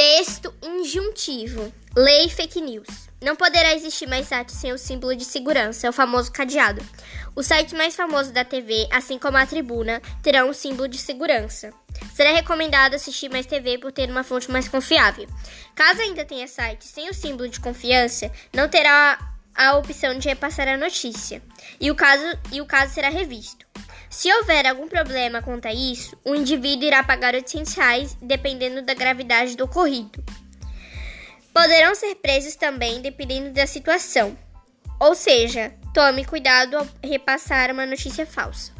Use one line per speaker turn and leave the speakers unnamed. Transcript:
Texto injuntivo. Lei fake news. Não poderá existir mais site sem o símbolo de segurança, é o famoso cadeado. Os sites mais famosos da TV, assim como a tribuna, terão um símbolo de segurança. Será recomendado assistir mais TV por ter uma fonte mais confiável. Caso ainda tenha site sem o símbolo de confiança, não terá a opção de repassar a notícia, e o caso, e o caso será revisto. Se houver algum problema quanto a isso, o indivíduo irá pagar 800 reais, dependendo da gravidade do ocorrido. Poderão ser presos também, dependendo da situação. Ou seja, tome cuidado ao repassar uma notícia falsa.